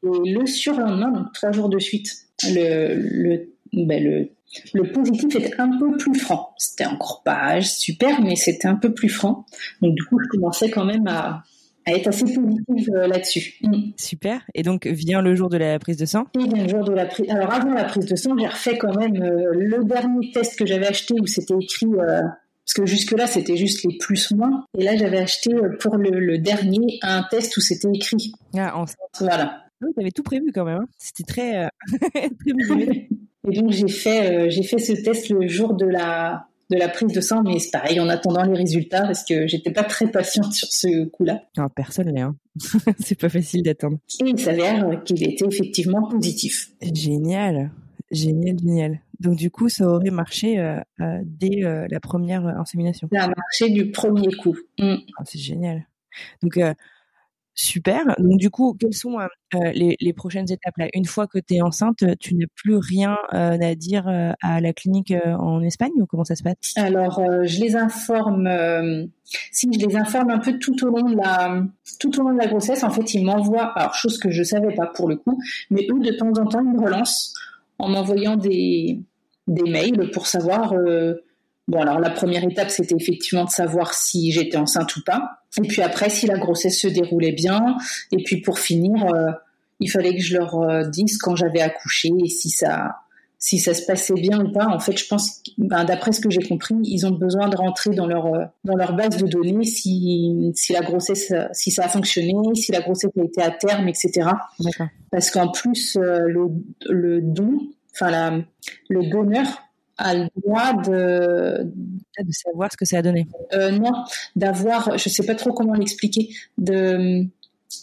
Et le surlendemain, donc trois jours de suite, le, le, ben le, le positif était un peu plus franc. C'était encore pas super, mais c'était un peu plus franc. Donc du coup, je commençais quand même à, à être assez positive euh, là-dessus. Mm. Super. Et donc vient le jour de la prise de sang? Et vient le jour de la prise. Alors avant la prise de sang, j'ai refait quand même euh, le dernier test que j'avais acheté où c'était écrit. Euh, parce que jusque-là, c'était juste les plus-moins. Et là, j'avais acheté pour le, dernier un test où c'était écrit. Ah, enceinte. Voilà. Vous avez tout prévu quand même. Hein. C'était très, très Et donc, j'ai fait, j'ai fait ce test le jour de la, de la prise de sang, mais c'est pareil en attendant les résultats parce que j'étais pas très patiente sur ce coup-là. Non, personne n'est. Hein. c'est pas facile d'attendre. Et il s'avère qu'il était effectivement positif. Génial, génial, génial. Donc du coup, ça aurait marché euh, euh, dès euh, la première insémination. Ça a marché du premier coup. Mm. Ah, c'est génial. Donc Super. Donc du coup, quelles sont euh, euh, les, prochaines étapes? Là Une fois que tu es enceinte, tu n'as plus rien euh, à dire à la clinique en Espagne ou comment ça se passe? Alors, je les informe. si je les informe un peu tout au long de la tout au long de la grossesse, en fait, ils m'envoient. Alors, chose que je savais pas pour le coup, mais eux de temps en temps ils me relancent en m'envoyant des des mails pour savoir Bon, alors la première étape, c'était effectivement de savoir si j'étais enceinte ou pas. Et puis après, si la grossesse se déroulait bien. Et puis pour finir, euh, il fallait que je leur euh, dise quand j'avais accouché et si ça, si ça se passait bien ou pas. En fait, je pense, ben, d'après ce que j'ai compris, ils ont besoin de rentrer dans leur euh, dans leur base de données si si la grossesse, si ça a fonctionné, si la grossesse a été à terme, etc. Parce qu'en plus, le le don, enfin le donneur a le droit de de savoir ce que ça a donné. Euh, non, d'avoir, je sais pas trop comment l'expliquer. De,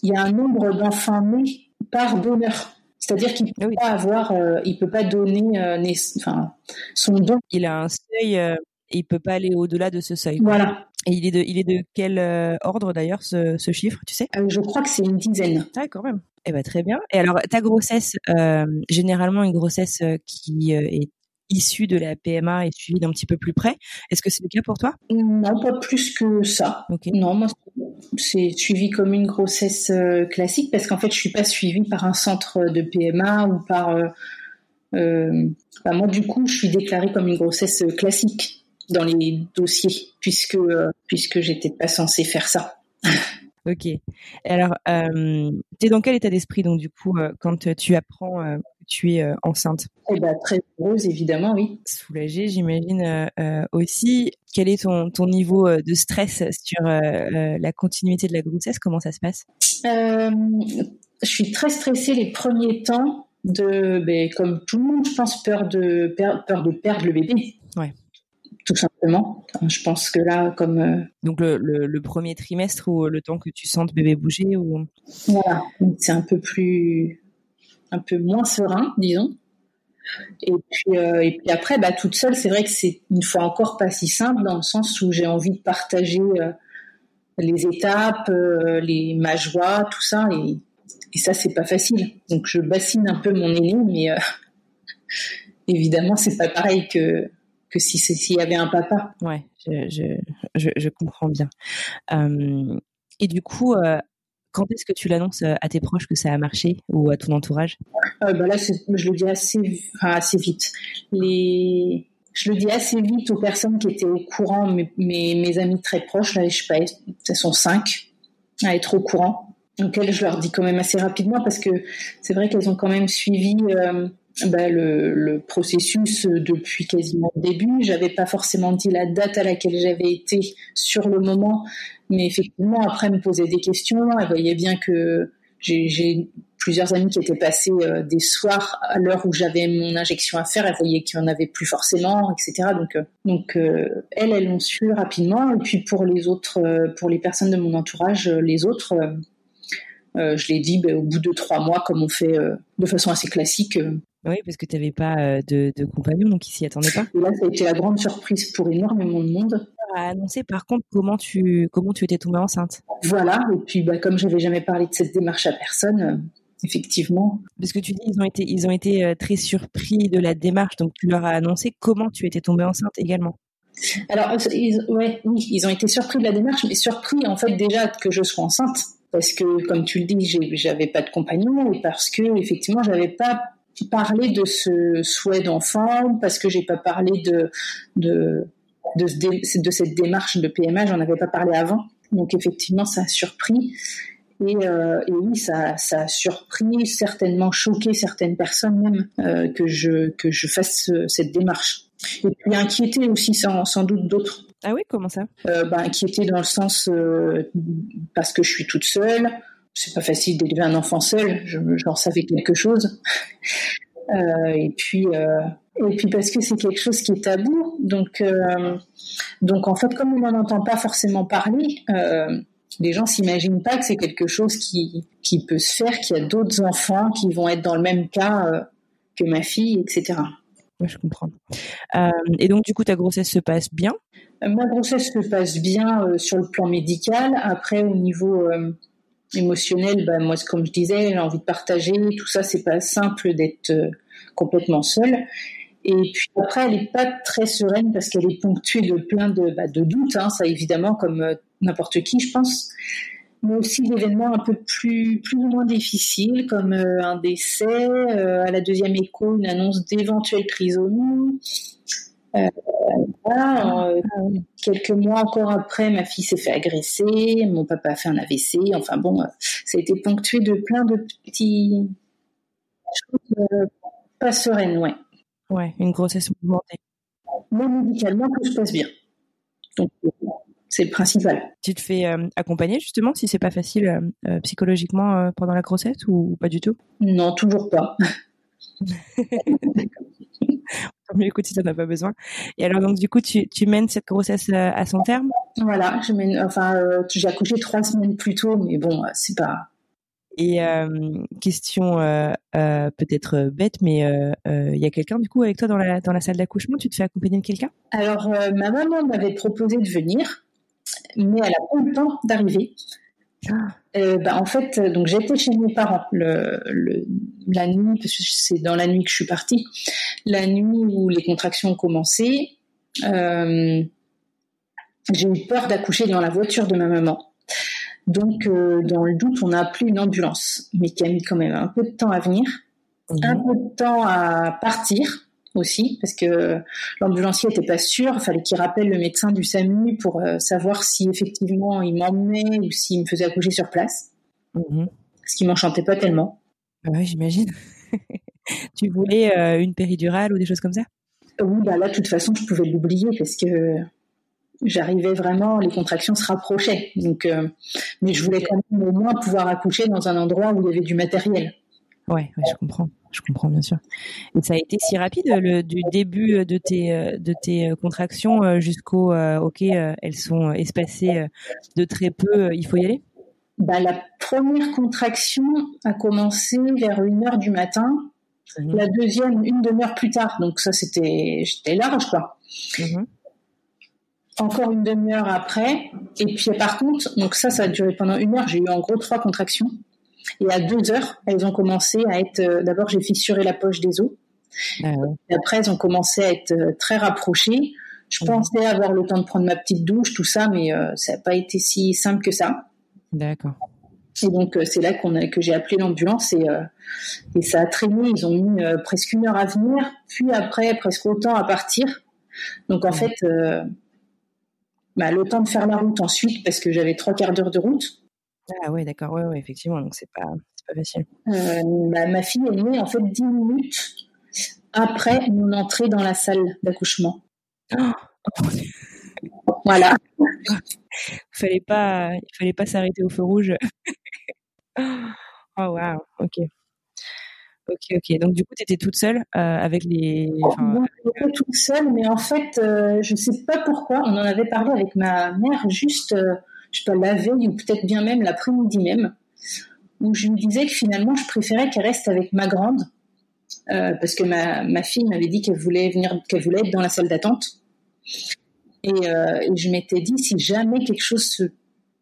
il y a un nombre d'enfants nés par donneur. C'est-à-dire qu'il peut pas avoir, euh, il peut pas donner, euh, enfin, son don. Il a un seuil, et il peut pas aller au-delà de ce seuil. Voilà. Et il est de, il est de quel ordre d'ailleurs ce, ce, chiffre, tu sais? Je crois que c'est une dizaine. Ah, quand même. Eh ben très bien. Et alors ta grossesse, généralement une grossesse qui est issu de la PMA et suivi d'un petit peu plus près. Est-ce que c'est le cas pour toi? Non, pas plus que ça. Non, moi, c'est suivi comme une grossesse classique parce qu'en fait, je suis pas suivie par un centre de PMA ou par. Bah, moi, du coup, je suis déclarée comme une grossesse classique dans les dossiers puisque puisque j'étais pas censée faire ça. Ok. Alors, euh, tu es dans quel état d'esprit, donc, du coup, euh, quand tu apprends euh, que tu es enceinte eh ben, Très heureuse, évidemment, oui. Soulagée, j'imagine aussi. Quel est ton, ton niveau de stress sur la continuité de la grossesse? Comment ça se passe? Je suis très stressée les premiers temps, de, ben, comme tout le monde, je pense, peur de, peur de perdre le bébé. Ouais tout simplement. Je pense que là, comme euh, donc le, premier trimestre ou le temps que tu sentes bébé bouger ou voilà, c'est un peu plus, un peu moins serein, disons. Et puis, euh, et puis après, bah, toute seule, c'est vrai que c'est une fois encore pas si simple dans le sens où j'ai envie de partager euh, les étapes, les ma joie, tout ça, et, ça c'est pas facile. Donc je bassine un peu mon aîné, mais évidemment c'est pas pareil que que si s'il y avait un papa. Ouais, je, je, je, comprends bien. Euh, et du coup, euh, quand est-ce que tu l'annonces euh, à tes proches que ça a marché ou à ton entourage? Bah Là, je le dis assez, assez vite. Je le dis assez vite aux personnes qui étaient au courant, mes, mes, amis très proches, là, je sais pas, elles sont cinq à être au courant. Donc je leur dis quand même assez rapidement parce que c'est vrai qu'elles ont quand même suivi bah, le, le, processus depuis quasiment le début. J'avais pas forcément dit la date à laquelle j'avais été sur le moment, mais effectivement après me poser des questions. Elle voyait bien que j'ai plusieurs amis qui étaient passés euh, des soirs à l'heure où j'avais mon injection à faire. Elle voyait qu'il n'y en avait plus forcément, etc. Donc, euh, donc euh, elles, elles l'ont su rapidement. Et puis pour les autres, pour les personnes de mon entourage, les autres. je l'ai dit ben, au bout de trois mois, comme on fait de façon assez classique, oui, parce que tu n'avais pas euh, de, de, compagnon, donc ils s'y attendaient pas. Et là, ça a été la grande surprise pour énormément de monde. A annoncé par contre comment tu comment tu étais tombée enceinte. Voilà, et puis bah, comme j'avais jamais parlé de cette démarche à personne, euh, effectivement. Parce que tu dis ils ont été ils ont été euh, très surpris de la démarche, donc tu leur as annoncé comment tu étais tombée enceinte également. Alors ils, ouais, oui, ils ont été surpris de la démarche, mais surpris en fait déjà que je sois enceinte parce que comme tu le dis, j'avais pas de compagnon et parce que effectivement j'avais pas parler de ce souhait d'enfant parce que j'ai pas parlé de de de, de cette démarche de PMA, j'en avais pas parlé avant. Donc effectivement, ça a surpris. Et, euh, et oui, ça, ça, a surpris, certainement choqué certaines personnes même euh, que je que je fasse cette démarche. Et puis inquiété aussi sans, sans doute d'autres. Ah oui, comment ça? Euh, bah, Inquiété dans le sens euh, parce que je suis toute seule, c'est pas facile d'élever un enfant seul. J'en savais quelque chose. Euh, et puis euh, et puis parce que c'est quelque chose qui est tabou. Donc euh, donc en fait comme on n'en entend pas forcément parler, les gens s'imaginent pas que c'est quelque chose qui qui peut se faire, qu'il y a d'autres enfants qui vont être dans le même cas que ma fille, etc. Oui, je comprends. et donc, du coup, ta grossesse se passe bien? Ma grossesse se passe bien sur le plan médical. Après, au niveau émotionnel, bah, moi, comme je disais, j'ai envie de partager. Tout ça, c'est pas simple d'être euh, complètement seule. Et puis après, elle est pas très sereine parce qu'elle est ponctuée de plein de, bah, de doutes, hein, ça évidemment, comme euh, n'importe qui, je pense. Mais aussi d'événements un peu plus, plus ou moins difficiles, comme euh, un décès, à la deuxième écho, une annonce d'éventuelle trisomie, euh, euh, quelques mois encore après, ma fille s'est fait agresser, mon papa a fait un AVC. Enfin bon, euh, ça a été ponctué de plein de petits choses pas sereines, ouais. Ouais, une grossesse mouvementée. Moi, médicalement, tout se passe bien. Donc, c'est le principal. Tu te fais accompagner justement si c'est pas facile psychologiquement pendant la grossesse ou pas du tout? Non, toujours pas. mais écoute, si tu n'en as pas besoin. Et alors, donc, du coup, tu, tu mènes cette grossesse euh, à son terme? Voilà, je mène, enfin, euh, j'ai accouché trois semaines plus tôt, mais bon, euh, c'est pas. Et question peut-être bête, mais il y a quelqu'un du coup avec toi dans la, dans la salle d'accouchement? Tu te fais accompagner de quelqu'un? Alors, ma maman m'avait proposé de venir, mais elle a pas eu le temps d'arriver. Euh, bah, en fait, donc j'étais chez mes parents le, la nuit, parce que c'est dans la nuit que je suis partie, la nuit où les contractions ont commencé. Euh, j'ai eu peur d'accoucher dans la voiture de ma maman. Donc, dans le doute, on a appelé une ambulance, mais qui a mis quand même un peu de temps à venir, mhm. un peu de temps à partir aussi, parce que l'ambulancier n'était pas sûr. Il fallait qu'il rappelle le médecin du SAMU pour savoir si effectivement il m'emmenait ou s'il me faisait accoucher sur place. Mhm. Ce qui m'enchantait pas tellement. Ah oui, j'imagine. tu voulais euh, une péridurale ou des choses comme ça? Oui, bah là, de toute façon, je pouvais l'oublier parce que j'arrivais vraiment, les contractions se rapprochaient. Donc, euh, mais je voulais quand même au moins pouvoir accoucher dans un endroit où il y avait du matériel. Ouais, je comprends, je comprends bien sûr. Et ça a été si rapide le, du début de tes de tes contractions jusqu'au ok, elles sont espacées de très peu, il faut y aller? Bah, la première contraction a commencé vers une heure du matin. La deuxième, une demi-heure plus tard. Donc ça, c'était, j'étais large, quoi. Mhm. Encore une demi-heure après. Et puis par contre, donc ça, ça a duré pendant une heure. J'ai eu en gros trois contractions. Et à deux heures, elles ont commencé à être. Euh, d'abord, j'ai fissuré la poche des os. Ah et après, elles ont commencé à être euh, très rapprochées. Je pensais avoir le temps de prendre ma petite douche, tout ça, mais euh, ça n'a pas été si simple que ça. D'accord. Et donc c'est là qu'on que j'ai appelé l'ambulance et, et ça a traîné. Ils ont mis presque une heure à venir, puis après presque autant à partir. Donc en fait, bah, le temps de faire la route ensuite parce que j'avais trois quarts d'heure de route. Ah ouais, d'accord, ouais, ouais, effectivement, donc c'est pas, pas facile. Bah, ma fille est née en fait dix minutes après mon entrée dans la salle d'accouchement. Oh, voilà. fallait pas, il fallait pas s'arrêter au feu rouge. oh wow, ok. Ok, ok. Donc du coup, tu étais toute seule euh, avec les. Enfin, j'étais toute seule, mais en fait, euh, je ne sais pas pourquoi. On en avait parlé avec ma mère juste, euh, je sais pas, la veille ou peut-être bien même l'après-midi même, où je lui disais que finalement, je préférais qu'elle reste avec ma grande, parce que ma, ma fille m'avait dit qu'elle voulait venir, qu'elle voulait être dans la salle d'attente. Euh, et, je m'étais dit, si jamais quelque chose se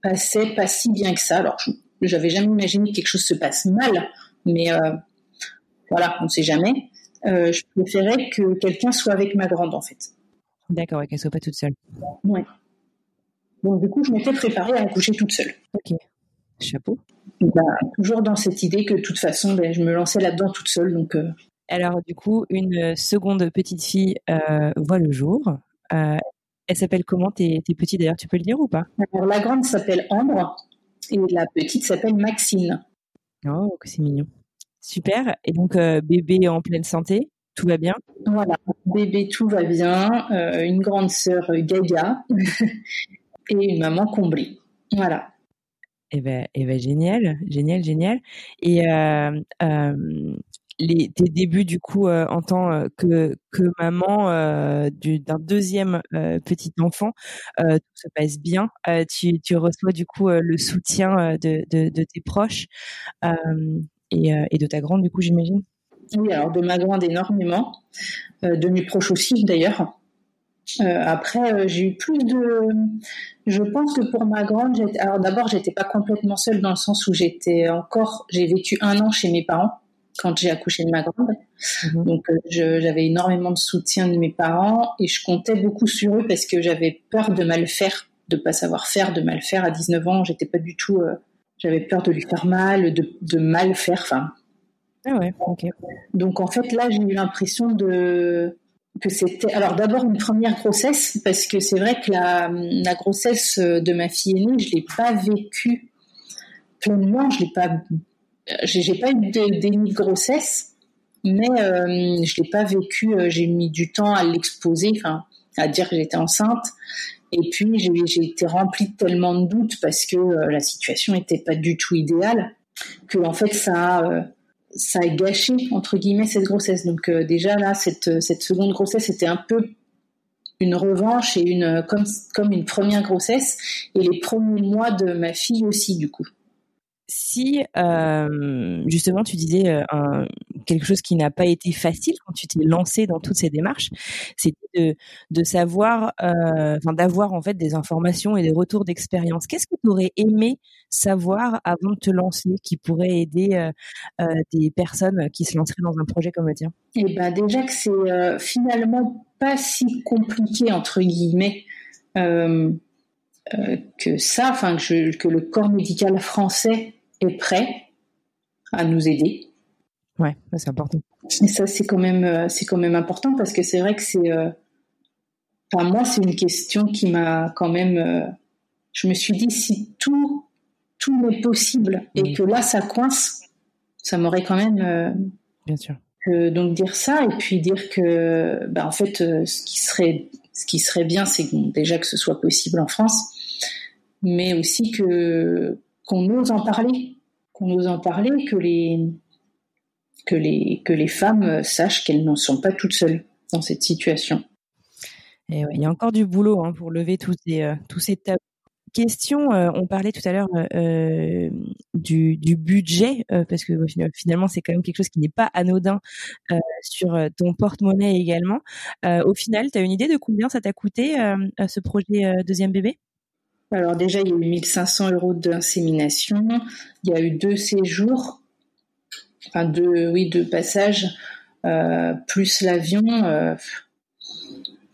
passait pas si bien que ça, alors j'avais jamais imaginé que quelque chose se passe mal, mais euh, voilà, on ne sait jamais. Euh, je préférais que quelqu'un soit avec ma grande, en fait. D'accord, et qu'elle soit pas toute seule. Ouais. Donc du coup, je m'étais préparée à accoucher toute seule. Ok. Chapeau. Bah, toujours dans cette idée que de toute façon, ben, je me lançais là-dedans toute seule. Donc, Alors du coup, une seconde petite fille voit le jour. Elle s'appelle comment? Tes, tes petits d'ailleurs Tu peux le dire ou pas? Alors la grande s'appelle Ambre et la petite s'appelle Maxine. Oh, que c'est mignon. Super. Et donc euh, bébé en pleine santé, tout va bien? Voilà, bébé tout va bien. Euh, une grande sœur Gaga et une maman comblée. Voilà. Eh ben, eh ben génial, génial, génial. Et euh, les, tes débuts du coup euh, en tant euh, que, que maman euh, d'un deuxième petit enfant, tout se passe bien. Tu, tu, reçois du coup le soutien de, de, de tes proches et, et, de ta grande du coup j'imagine? Oui, alors de ma grande énormément, de mes proches aussi d'ailleurs. Après, j'ai eu plus de. Je pense que pour ma grande, alors d'abord, j'étais pas complètement seule dans le sens où j'étais encore, j'ai vécu un an chez mes parents quand j'ai accouché de ma grande. Mhm. Donc euh, j'avais énormément de soutien de mes parents et je comptais beaucoup sur eux parce que j'avais peur de mal faire, de pas savoir faire, de mal faire. À 19 ans, j'étais pas du tout. Euh, j'avais peur de lui faire mal, de, de mal faire. Enfin. Ah ouais. Ok. Donc en fait là, j'ai eu l'impression de que c'était alors d'abord une première grossesse parce que c'est vrai que la, grossesse de ma fille aînée, je l'ai pas vécue pleinement, je l'ai pas j'ai pas eu de déni de grossesse, mais euh, je l'ai pas vécu. Euh, j'ai mis du temps à l'exposer, enfin, à dire que j'étais enceinte. Et puis j'ai été remplie de tellement de doutes parce que euh, la situation n'était pas du tout idéale que en fait ça a, ça a gâché entre guillemets cette grossesse. Donc déjà là cette cette seconde grossesse était un peu une revanche et une comme comme une première grossesse et les premiers mois de ma fille aussi du coup si euh, justement tu disais euh, quelque chose qui n'a pas été facile quand tu t'es lancé dans toutes ces démarches, c'était de, savoir, euh, enfin d'avoir en fait des informations et des retours d'expérience. Qu'est-ce que tu aurais aimé savoir avant de te lancer, qui pourrait aider des personnes qui se lanceraient dans un projet comme le tien? Eh ben déjà que c'est finalement pas si compliqué entre guillemets que ça, enfin que, que, le corps médical français est prêt à nous aider. Ouais, c'est important. Et ça, c'est quand même, c'est quand même important parce que c'est vrai que c'est, enfin moi, c'est une question qui m'a quand même, je me suis dit si tout, tout est possible et que là ça coince, ça m'aurait quand même. Bien sûr. donc dire ça et puis dire que, bah, en fait, ce qui serait ce qui serait bien, c'est déjà que ce soit possible en France, mais aussi que qu'on ose en parler, qu'on ose en parler, que les que les que les femmes sachent qu'elles n'en sont pas toutes seules dans cette situation. Et il y a encore du boulot hein, pour lever tous ces euh, tous ces tabous question, euh, on parlait tout à l'heure euh, du, budget, euh, parce que finalement c'est quand même quelque chose qui n'est pas anodin sur ton porte-monnaie également. au final, tu as une idée de combien ça t'a coûté ce projet deuxième bébé? Alors déjà, il y a eu 1500 euros d'insémination, il y a eu deux séjours, enfin deux, oui, deux passages, plus l'avion,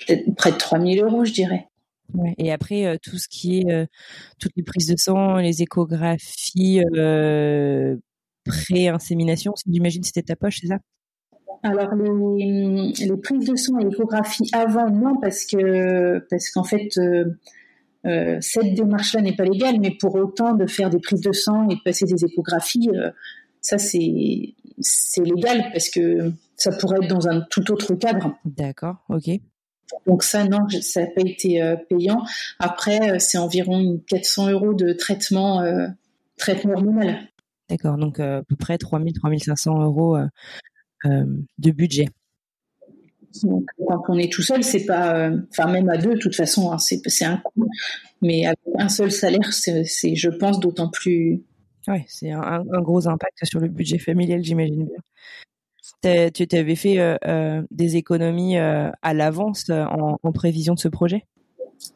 peut-être près de 3000 euros, je dirais. Et après, tout ce qui est toutes les prises de sang, les échographies pré-insémination, j'imagine c'était ta poche, c'est ça? Alors les, les, prises de sang et l'échographie avant, non, parce que parce qu'en fait cette démarche-là n'est pas légale, mais pour autant de faire des prises de sang et de passer des échographies, ça c'est c'est légal parce que ça pourrait être dans un tout autre cadre. D'accord, ok. Donc ça, non, ça n'a pas été euh, payant. Après, euh, c'est environ 400 euros de traitement, euh, traitement hormonal. D'accord, donc à peu près 3000, 3500 euros de budget. Donc, quand on est tout seul, c'est pas, enfin même à deux, de toute façon, hein, c'est un coût. Mais avec un seul salaire, c'est, je pense, d'autant plus. Oui, c'est un, un, gros impact sur le budget familial, j'imagine bien tu avais fait euh, euh, des économies euh, à l'avance en, prévision de ce projet?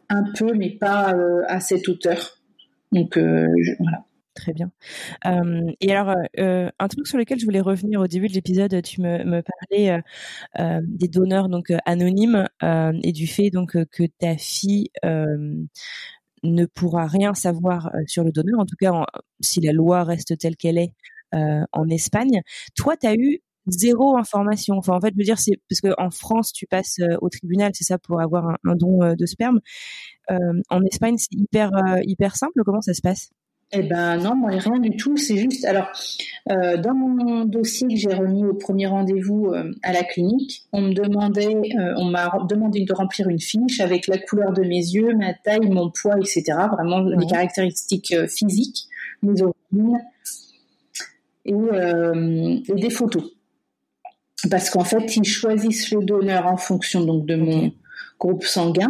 Un peu, mais pas à cette hauteur. Donc voilà. Très bien. et alors, un truc sur lequel je voulais revenir au début de l'épisode, tu me, parlais des donneurs donc anonymes et du fait donc que ta fille ne pourra rien savoir sur le donneur, en tout cas si la loi reste telle qu'elle est en Espagne. Toi, tu as eu zéro information. Enfin, en fait, je veux dire, c'est parce qu'en France, tu passes au tribunal, c'est ça, pour avoir un, don de sperme. En Espagne, c'est hyper simple. Comment ça se passe? Eh ben non, moi rien du tout. C'est juste, alors dans mon dossier que j'ai remis au premier rendez-vous à la clinique, on me demandait, on m'a demandé de remplir une fiche avec la couleur de mes yeux, ma taille, mon poids, etc. Vraiment les caractéristiques physiques, mes origines et, et des photos parce qu'en fait, ils choisissent le donneur en fonction donc de mon groupe sanguin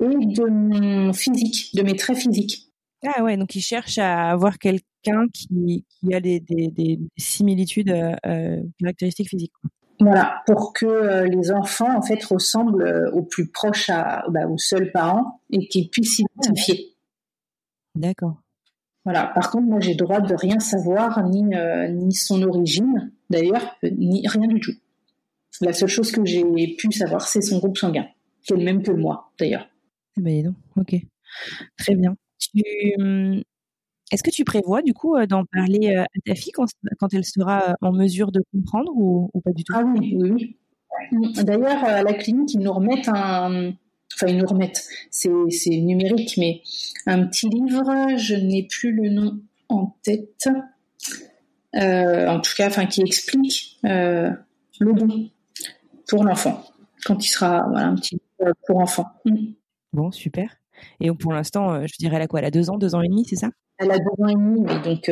et de mon physique, de mes traits physiques. Ah ouais, donc ils cherchent à avoir quelqu'un qui, a des, similitudes euh, euh, caractéristiques physiques. Voilà, pour que euh, les enfants en fait ressemblent au plus proche à, bah, aux seuls parents et qu'ils puissent s'identifier. D'accord. Voilà. Par contre, moi, j'ai droit de rien savoir, ni, ni son origine, d'ailleurs, ni rien du tout. La seule chose que j'ai pu savoir, c'est son groupe sanguin, qui est le même que moi, d'ailleurs. Eh ben non, ok. Très bien. Est-ce que tu prévois, du coup, euh, d'en parler euh, à ta fille quand, elle sera euh, en mesure de comprendre ou, pas du tout? Ah oui, oui, oui. D'ailleurs, à la clinique, ils nous remettent un. Enfin, ils nous remettent. C'est numérique, mais un petit livre, je n'ai plus le nom en tête. Euh, en tout cas, enfin qui explique euh, le don pour l'enfant quand il sera voilà, un petit peu pour enfant. Mm. Bon, super. Et pour l'instant, euh, je dirais, elle a quoi? Elle a deux ans, deux ans et demi, c'est ça? Elle a deux ans et demi, mais donc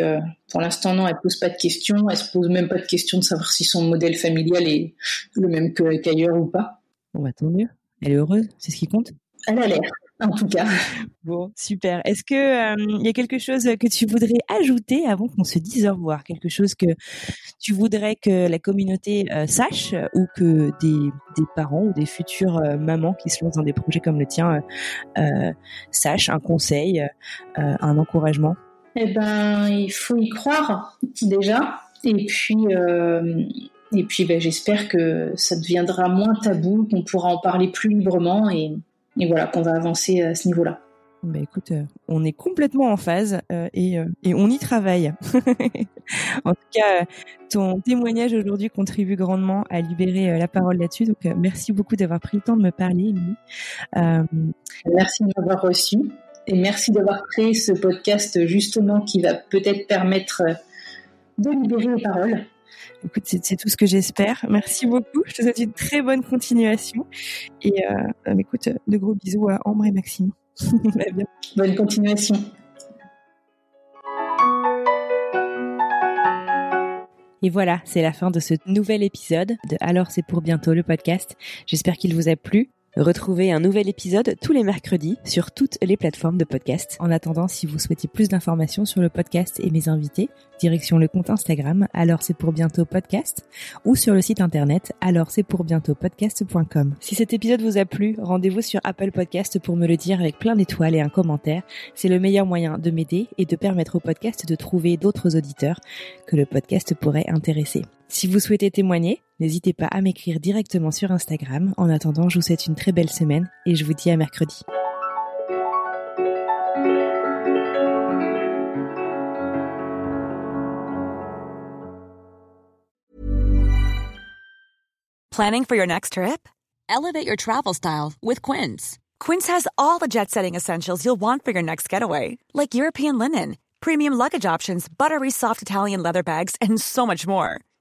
pour l'instant, non, elle pose pas de questions. Elle se pose même pas de questions de savoir si son modèle familial est le même qu'ailleurs ou pas. Bon, bah tant mieux. Elle est heureuse, c'est ce qui compte? Elle a l'air en tout cas. Bon, super. Est-ce que il euh, y a quelque chose que tu voudrais ajouter avant qu'on se dise au revoir? Quelque chose que tu voudrais que la communauté euh, sache ou que des, des, parents ou des futures euh, mamans qui se lancent dans des projets comme le tien sachent Un conseil, un encouragement? Eh ben, il faut y croire déjà. Et puis, et puis, ben, j'espère que ça deviendra moins tabou, qu'on pourra en parler plus librement et et voilà qu'on va avancer à ce niveau-là. Bah écoute, euh, on est complètement en phase euh, et, euh, et on y travaille. en tout cas, ton témoignage aujourd'hui contribue grandement à libérer la parole là-dessus. Donc merci beaucoup d'avoir pris le temps de me parler, Merci de m'avoir reçu et merci d'avoir créé ce podcast justement qui va peut-être permettre de libérer les paroles. Écoute, c'est tout ce que j'espère. Merci beaucoup. Je te souhaite une très bonne continuation. Et euh, écoute, de gros bisous à Ambre et Maxime. Bonne continuation. Et voilà, c'est la fin de ce nouvel épisode de Alors c'est pour bientôt le podcast. J'espère qu'il vous a plu. Retrouvez un nouvel épisode tous les mercredis sur toutes les plateformes de podcast. En attendant, si vous souhaitez plus d'informations sur le podcast et mes invités, direction le compte Instagram alors c'est pour bientôt podcast ou sur le site internet alors c'est pour bientôt podcast.com. Si cet épisode vous a plu, rendez-vous sur Apple Podcast pour me le dire avec plein d'étoiles et un commentaire. C'est le meilleur moyen de m'aider et de permettre au podcast de trouver d'autres auditeurs que le podcast pourrait intéresser. Si vous souhaitez témoigner, n'hésitez pas à m'écrire directement sur Instagram. En attendant, je vous souhaite une très belle semaine et je vous dis à mercredi. Planning for your next trip? Elevate your travel style with Quince. Quince has all the jet setting essentials you'll want for your next getaway, like European linen, premium luggage options, buttery soft Italian leather bags, and so much more